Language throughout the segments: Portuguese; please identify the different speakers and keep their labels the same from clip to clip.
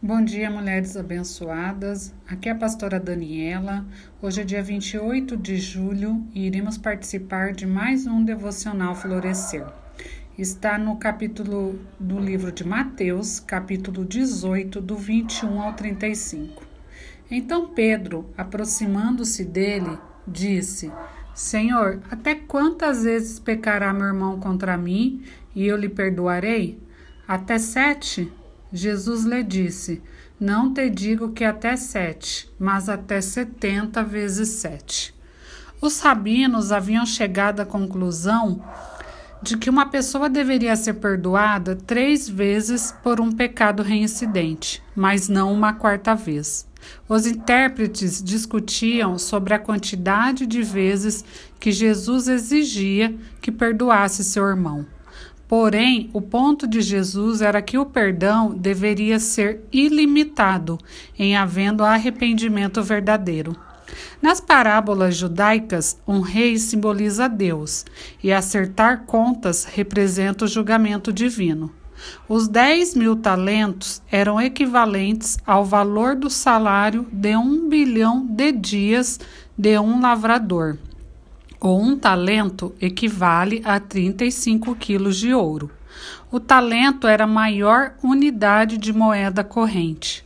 Speaker 1: Bom dia, mulheres abençoadas. Aqui é a pastora Daniela. Hoje é dia 28 de julho e iremos participar de mais um devocional Florescer. Está no capítulo do livro de Mateus, capítulo 18, do 21 ao 35. Então Pedro, aproximando-se dele, disse: Senhor, até quantas vezes pecará meu irmão contra mim e eu lhe perdoarei? Até sete? Jesus lhe disse: Não te digo que até sete, mas até setenta vezes sete. Os rabinos haviam chegado à conclusão de que uma pessoa deveria ser perdoada três vezes por um pecado reincidente, mas não uma quarta vez. Os intérpretes discutiam sobre a quantidade de vezes que Jesus exigia que perdoasse seu irmão. Porém, o ponto de Jesus era que o perdão deveria ser ilimitado, em havendo arrependimento verdadeiro. Nas parábolas judaicas, um rei simboliza Deus e acertar contas representa o julgamento divino. Os 10 mil talentos eram equivalentes ao valor do salário de um bilhão de dias de um lavrador ou um talento equivale a 35 quilos de ouro. O talento era a maior unidade de moeda corrente,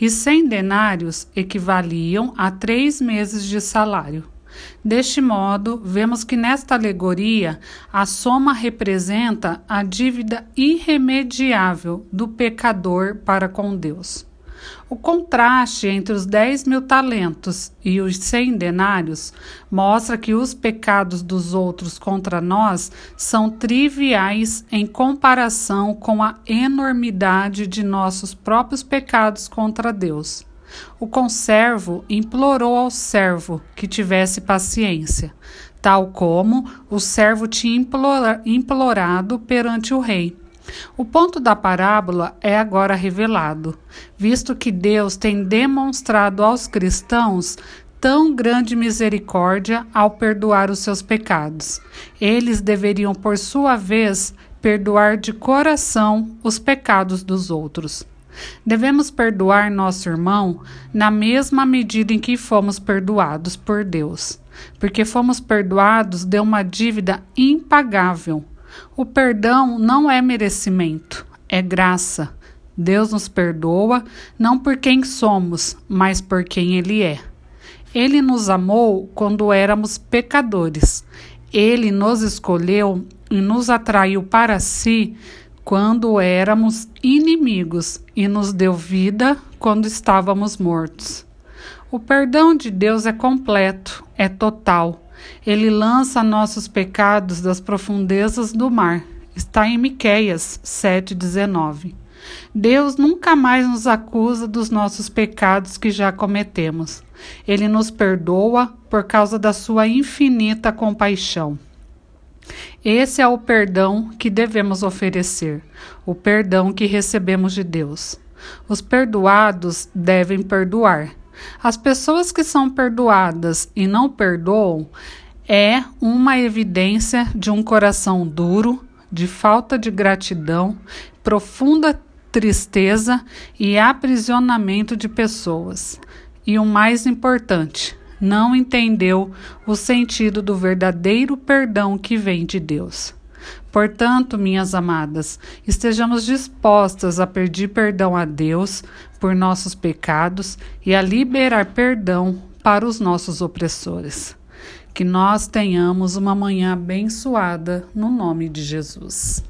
Speaker 1: e 100 denários equivaliam a três meses de salário. Deste modo, vemos que nesta alegoria a soma representa a dívida irremediável do pecador para com Deus. O contraste entre os 10 mil talentos e os 100 denários mostra que os pecados dos outros contra nós são triviais em comparação com a enormidade de nossos próprios pecados contra Deus. O conservo implorou ao servo que tivesse paciência, tal como o servo tinha implorado perante o rei. O ponto da parábola é agora revelado, visto que Deus tem demonstrado aos cristãos tão grande misericórdia ao perdoar os seus pecados. Eles deveriam, por sua vez, perdoar de coração os pecados dos outros. Devemos perdoar nosso irmão na mesma medida em que fomos perdoados por Deus, porque fomos perdoados de uma dívida impagável o perdão não é merecimento, é graça. Deus nos perdoa não por quem somos, mas por quem Ele é. Ele nos amou quando éramos pecadores. Ele nos escolheu e nos atraiu para si quando éramos inimigos e nos deu vida quando estávamos mortos. O perdão de Deus é completo, é total. Ele lança nossos pecados das profundezas do mar. Está em Miqueias 7:19. Deus nunca mais nos acusa dos nossos pecados que já cometemos. Ele nos perdoa por causa da sua infinita compaixão. Esse é o perdão que devemos oferecer, o perdão que recebemos de Deus. Os perdoados devem perdoar. As pessoas que são perdoadas e não perdoam é uma evidência de um coração duro, de falta de gratidão, profunda tristeza e aprisionamento de pessoas. E o mais importante, não entendeu o sentido do verdadeiro perdão que vem de Deus. Portanto, minhas amadas, estejamos dispostas a pedir perdão a Deus por nossos pecados e a liberar perdão para os nossos opressores. Que nós tenhamos uma manhã abençoada no nome de Jesus.